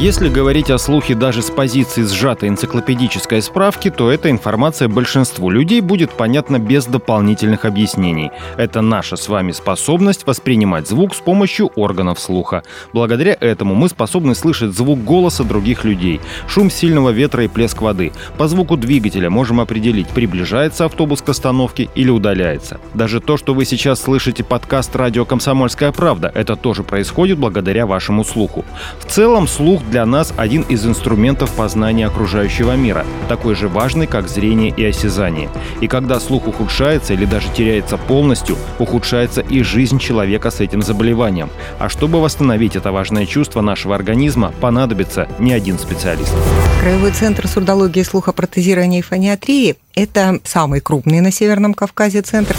Если говорить о слухе даже с позиции сжатой энциклопедической справки, то эта информация большинству людей будет понятна без дополнительных объяснений. Это наша с вами способность воспринимать звук с помощью органов слуха. Благодаря этому мы способны слышать звук голоса других людей, шум сильного ветра и плеск воды. По звуку двигателя можем определить, приближается автобус к остановке или удаляется. Даже то, что вы сейчас слышите подкаст «Радио Комсомольская правда», это тоже происходит благодаря вашему слуху. В целом слух для нас один из инструментов познания окружающего мира, такой же важный, как зрение и осязание. И когда слух ухудшается или даже теряется полностью, ухудшается и жизнь человека с этим заболеванием. А чтобы восстановить это важное чувство нашего организма, понадобится не один специалист. Краевой центр сурдологии, слухопротезирования и фониатрии – это самый крупный на Северном Кавказе центр.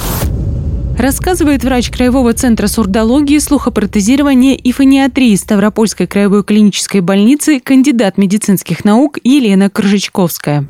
Рассказывает врач Краевого центра сурдологии, слухопротезирования и фониатрии Ставропольской краевой клинической больницы, кандидат медицинских наук Елена Крыжичковская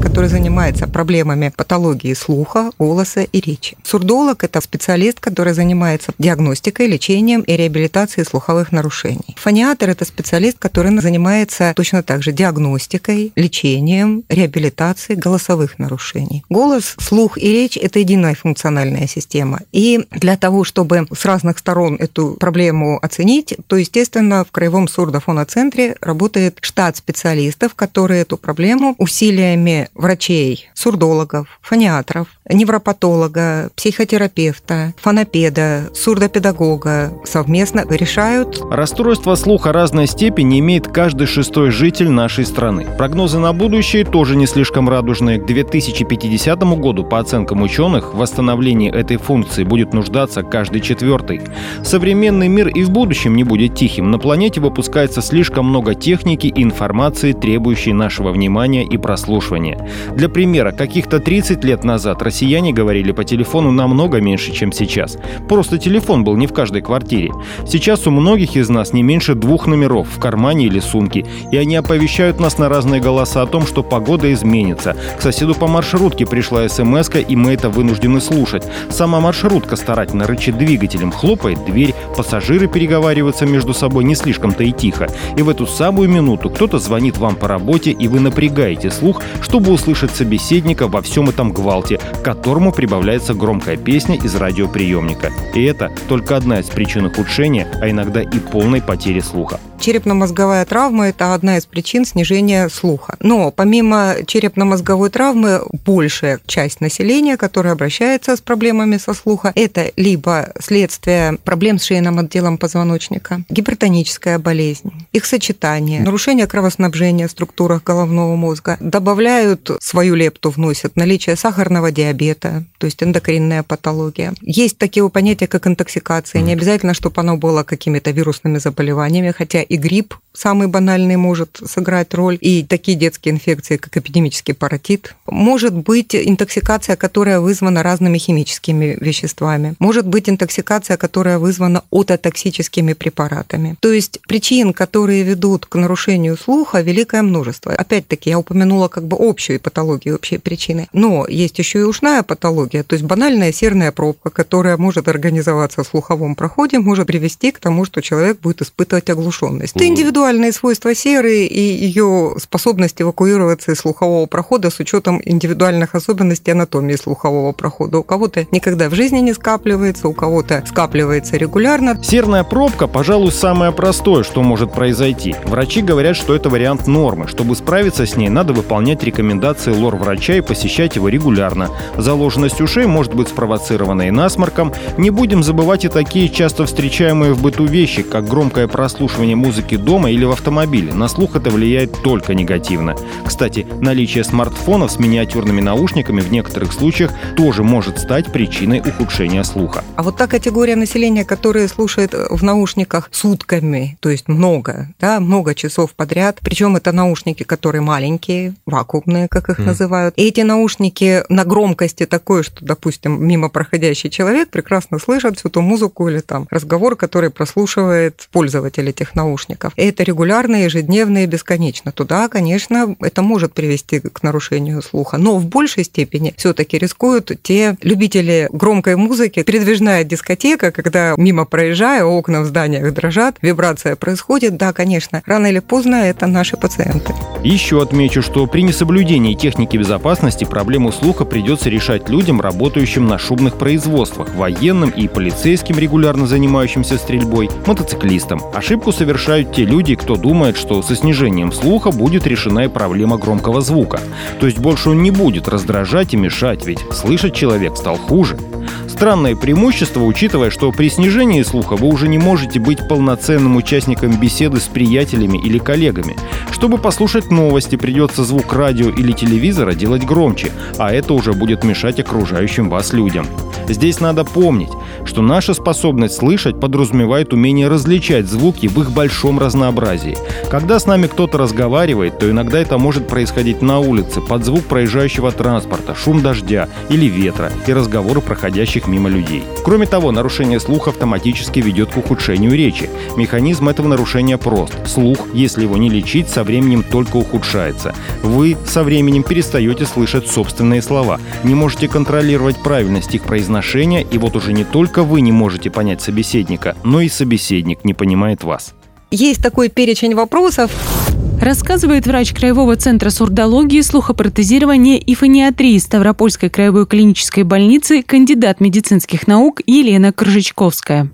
который занимается проблемами патологии слуха, голоса и речи. Сурдолог – это специалист, который занимается диагностикой, лечением и реабилитацией слуховых нарушений. Фониатор – это специалист, который занимается точно так же диагностикой, лечением, реабилитацией голосовых нарушений. Голос, слух и речь – это единая функциональная система. И для того, чтобы с разных сторон эту проблему оценить, то, естественно, в Краевом сурдофоноцентре работает штат специалистов, которые эту проблему усилиями врачей, сурдологов, фониатров, невропатолога, психотерапевта, фонопеда, сурдопедагога совместно решают. Расстройство слуха разной степени имеет каждый шестой житель нашей страны. Прогнозы на будущее тоже не слишком радужные. К 2050 году, по оценкам ученых, в восстановлении этой функции будет нуждаться каждый четвертый. Современный мир и в будущем не будет тихим. На планете выпускается слишком много техники и информации, требующей нашего внимания и прослушивания. Для примера, каких-то 30 лет назад Россия россияне говорили по телефону намного меньше, чем сейчас. Просто телефон был не в каждой квартире. Сейчас у многих из нас не меньше двух номеров в кармане или сумке, и они оповещают нас на разные голоса о том, что погода изменится. К соседу по маршрутке пришла смс и мы это вынуждены слушать. Сама маршрутка старательно рычит двигателем, хлопает дверь, пассажиры переговариваются между собой не слишком-то и тихо. И в эту самую минуту кто-то звонит вам по работе, и вы напрягаете слух, чтобы услышать собеседника во всем этом гвалте, которому прибавляется громкая песня из радиоприемника. И это только одна из причин ухудшения, а иногда и полной потери слуха. Черепно-мозговая травма – это одна из причин снижения слуха. Но помимо черепно-мозговой травмы, большая часть населения, которая обращается с проблемами со слуха, это либо следствие проблем с шейным отделом позвоночника, гипертоническая болезнь, их сочетание, нарушение кровоснабжения в структурах головного мозга, добавляют свою лепту, вносят наличие сахарного диабета, то есть эндокринная патология. Есть такие понятия, как интоксикация. Не обязательно, чтобы оно было какими-то вирусными заболеваниями, хотя и грипп самый банальный может сыграть роль, и такие детские инфекции, как эпидемический паротит. Может быть интоксикация, которая вызвана разными химическими веществами. Может быть интоксикация, которая вызвана ототоксическими препаратами. То есть причин, которые ведут к нарушению слуха, великое множество. Опять-таки, я упомянула как бы общую патологию, общие причины. Но есть еще и ушная патология, то есть банальная серная пробка, которая может организоваться в слуховом проходе, может привести к тому, что человек будет испытывать оглушенность способность. Это индивидуальные свойства серы и ее способность эвакуироваться из слухового прохода с учетом индивидуальных особенностей анатомии слухового прохода. У кого-то никогда в жизни не скапливается, у кого-то скапливается регулярно. Серная пробка, пожалуй, самое простое, что может произойти. Врачи говорят, что это вариант нормы. Чтобы справиться с ней, надо выполнять рекомендации лор-врача и посещать его регулярно. Заложенность ушей может быть спровоцирована и насморком. Не будем забывать и такие часто встречаемые в быту вещи, как громкое прослушивание музыки дома или в автомобиле. На слух это влияет только негативно. Кстати, наличие смартфонов с миниатюрными наушниками в некоторых случаях тоже может стать причиной ухудшения слуха. А вот та категория населения, которая слушает в наушниках сутками, то есть много, да, много часов подряд, причем это наушники, которые маленькие, вакуумные, как их mm. называют. И эти наушники на громкости такой, что, допустим, мимо проходящий человек прекрасно слышит всю ту музыку или там разговор, который прослушивает пользователь этих наушников наушников. Это регулярно, ежедневно и бесконечно. Туда, конечно, это может привести к нарушению слуха. Но в большей степени все-таки рискуют те любители громкой музыки. Передвижная дискотека, когда мимо проезжая, окна в зданиях дрожат, вибрация происходит. Да, конечно, рано или поздно это наши пациенты. Еще отмечу, что при несоблюдении техники безопасности проблему слуха придется решать людям, работающим на шумных производствах, военным и полицейским, регулярно занимающимся стрельбой, мотоциклистам. Ошибку совершают те люди, кто думает, что со снижением слуха будет решена и проблема громкого звука. То есть больше он не будет раздражать и мешать, ведь слышать человек стал хуже. Странное преимущество, учитывая, что при снижении слуха вы уже не можете быть полноценным участником беседы с приятелями или коллегами. Чтобы послушать новости, придется звук радио или телевизора делать громче, а это уже будет мешать окружающим вас людям. Здесь надо помнить, что наша способность слышать подразумевает умение различать звуки в их большом разнообразии. Когда с нами кто-то разговаривает, то иногда это может происходить на улице, под звук проезжающего транспорта, шум дождя или ветра и разговоры проходящих мимо людей. Кроме того, нарушение слуха автоматически ведет к ухудшению речи. Механизм этого нарушения прост. Слух, если его не лечить, со временем только ухудшается. Вы со временем перестаете слышать собственные слова, не можете контролировать правильность их произношения, и вот уже не только вы не можете понять собеседника, но и собеседник не понимает вас. Есть такой перечень вопросов, Рассказывает врач Краевого центра сурдологии, слухопротезирования и фониатрии Ставропольской краевой клинической больницы, кандидат медицинских наук Елена Крыжичковская.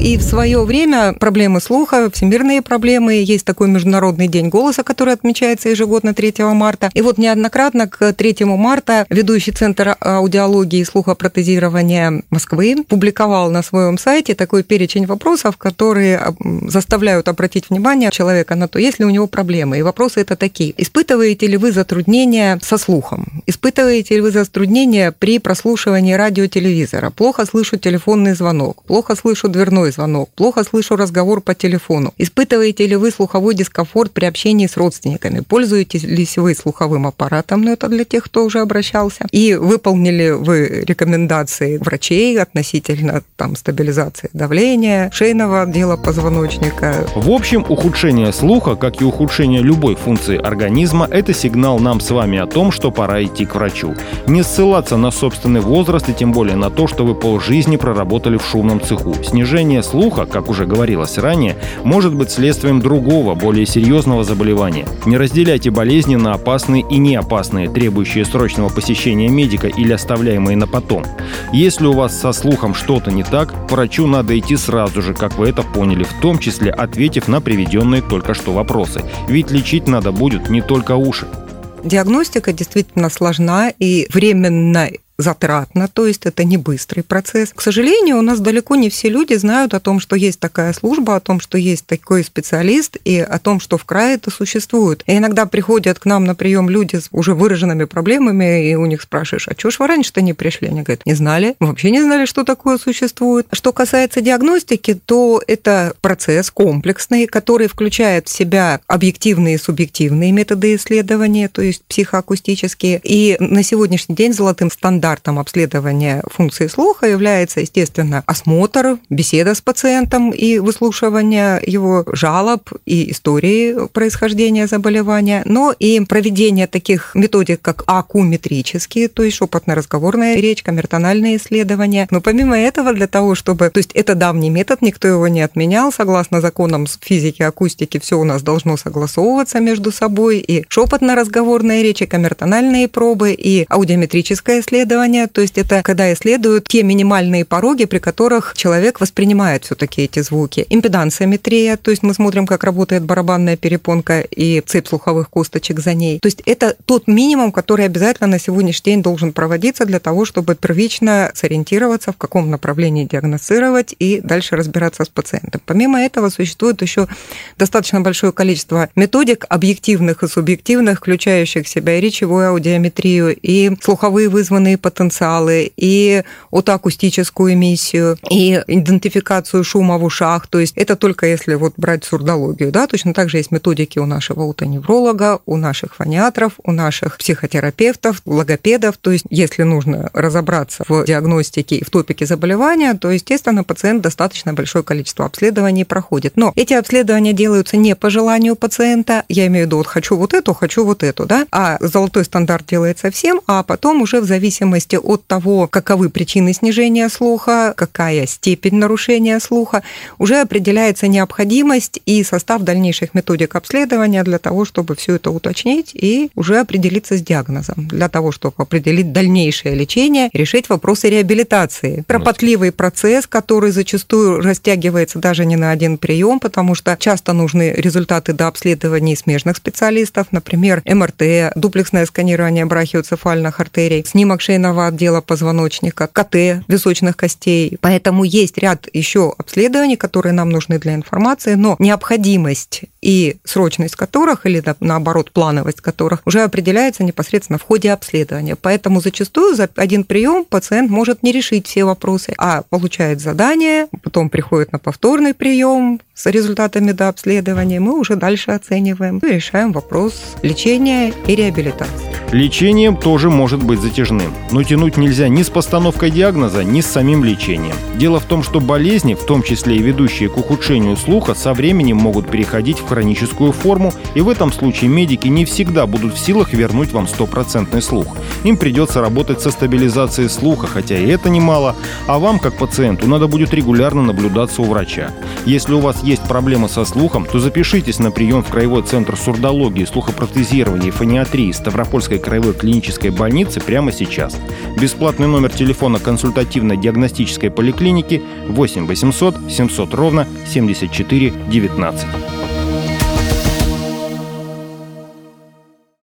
И в свое время проблемы слуха, всемирные проблемы, есть такой Международный день голоса, который отмечается ежегодно 3 марта. И вот неоднократно к 3 марта ведущий Центр аудиологии и слухопротезирования Москвы публиковал на своем сайте такой перечень вопросов, которые заставляют обратить внимание человека на то, есть ли у него проблемы. И вопросы это такие. Испытываете ли вы затруднения со слухом? Испытываете ли вы затруднения при прослушивании радиотелевизора? Плохо слышу телефонный звонок, плохо слышу дверной звонок, плохо слышу разговор по телефону. Испытываете ли вы слуховой дискомфорт при общении с родственниками? Пользуетесь ли вы слуховым аппаратом? Ну, это для тех, кто уже обращался. И выполнили вы рекомендации врачей относительно там, стабилизации давления, шейного отдела позвоночника. В общем, ухудшение слуха, как и ухудшение любой функции организма – это сигнал нам с вами о том, что пора идти к врачу. Не ссылаться на собственный возраст и тем более на то, что вы полжизни проработали в шумном цеху. Снижение слуха, как уже говорилось ранее, может быть следствием другого, более серьезного заболевания. Не разделяйте болезни на опасные и неопасные, требующие срочного посещения медика или оставляемые на потом. Если у вас со слухом что-то не так, к врачу надо идти сразу же, как вы это поняли, в том числе ответив на приведенные только что вопросы. Ведь лечить надо будет не только уши. Диагностика действительно сложна и временно затратно, то есть это не быстрый процесс. К сожалению, у нас далеко не все люди знают о том, что есть такая служба, о том, что есть такой специалист и о том, что в крае это существует. И иногда приходят к нам на прием люди с уже выраженными проблемами, и у них спрашиваешь, а чего ж вы раньше-то не пришли? Они говорят, не знали, вообще не знали, что такое существует. Что касается диагностики, то это процесс комплексный, который включает в себя объективные и субъективные методы исследования, то есть психоакустические. И на сегодняшний день золотым стандартом стандартом обследования функции слуха является, естественно, осмотр, беседа с пациентом и выслушивание его жалоб и истории происхождения заболевания, но и проведение таких методик, как акуметрические, то есть шепотно-разговорная речь, камертональные исследования. Но помимо этого, для того, чтобы... То есть это давний метод, никто его не отменял. Согласно законам физики, акустики, все у нас должно согласовываться между собой. И шепотно-разговорная речь, и камертональные пробы, и аудиометрическое исследование, исследования, то есть это когда исследуют те минимальные пороги, при которых человек воспринимает все-таки эти звуки. Импедансиометрия, то есть мы смотрим, как работает барабанная перепонка и цепь слуховых косточек за ней. То есть это тот минимум, который обязательно на сегодняшний день должен проводиться для того, чтобы первично сориентироваться, в каком направлении диагностировать и дальше разбираться с пациентом. Помимо этого существует еще достаточно большое количество методик объективных и субъективных, включающих в себя и речевую аудиометрию, и слуховые вызванные потенциалы, и отоакустическую эмиссию, и идентификацию шума в ушах. То есть это только если вот брать сурдологию. Да? Точно так же есть методики у нашего утоневролога, у наших фониатров, у наших психотерапевтов, логопедов. То есть если нужно разобраться в диагностике и в топике заболевания, то, естественно, пациент достаточно большое количество обследований проходит. Но эти обследования делаются не по желанию пациента, я имею в виду, вот хочу вот эту, хочу вот эту, да, а золотой стандарт делается всем, а потом уже в зависимости от того, каковы причины снижения слуха, какая степень нарушения слуха, уже определяется необходимость и состав дальнейших методик обследования для того, чтобы все это уточнить и уже определиться с диагнозом, для того, чтобы определить дальнейшее лечение, решить вопросы реабилитации. Кропотливый процесс, который зачастую растягивается даже не на один прием, потому что часто нужны результаты до обследований смежных специалистов, например, МРТ, дуплексное сканирование брахиоцефальных артерий, снимок шейного отдела позвоночника, КТ височных костей. Поэтому есть ряд еще обследований, которые нам нужны для информации, но необходимость и срочность которых, или наоборот плановость которых, уже определяется непосредственно в ходе обследования. Поэтому зачастую за один прием пациент может не решить все вопросы, а получает задание, потом приходит на повторный прием, с результатами до обследования, мы уже дальше оцениваем и решаем вопрос лечения и реабилитации. Лечение тоже может быть затяжным, но тянуть нельзя ни с постановкой диагноза, ни с самим лечением. Дело в том, что болезни, в том числе и ведущие к ухудшению слуха, со временем могут переходить в хроническую форму, и в этом случае медики не всегда будут в силах вернуть вам стопроцентный слух. Им придется работать со стабилизацией слуха, хотя и это немало, а вам, как пациенту, надо будет регулярно наблюдаться у врача. Если у вас есть проблемы со слухом, то запишитесь на прием в Краевой центр сурдологии, слухопротезирования и фониатрии Ставропольской краевой клинической больницы прямо сейчас. Бесплатный номер телефона консультативно-диагностической поликлиники 8 800 700 ровно 74 19.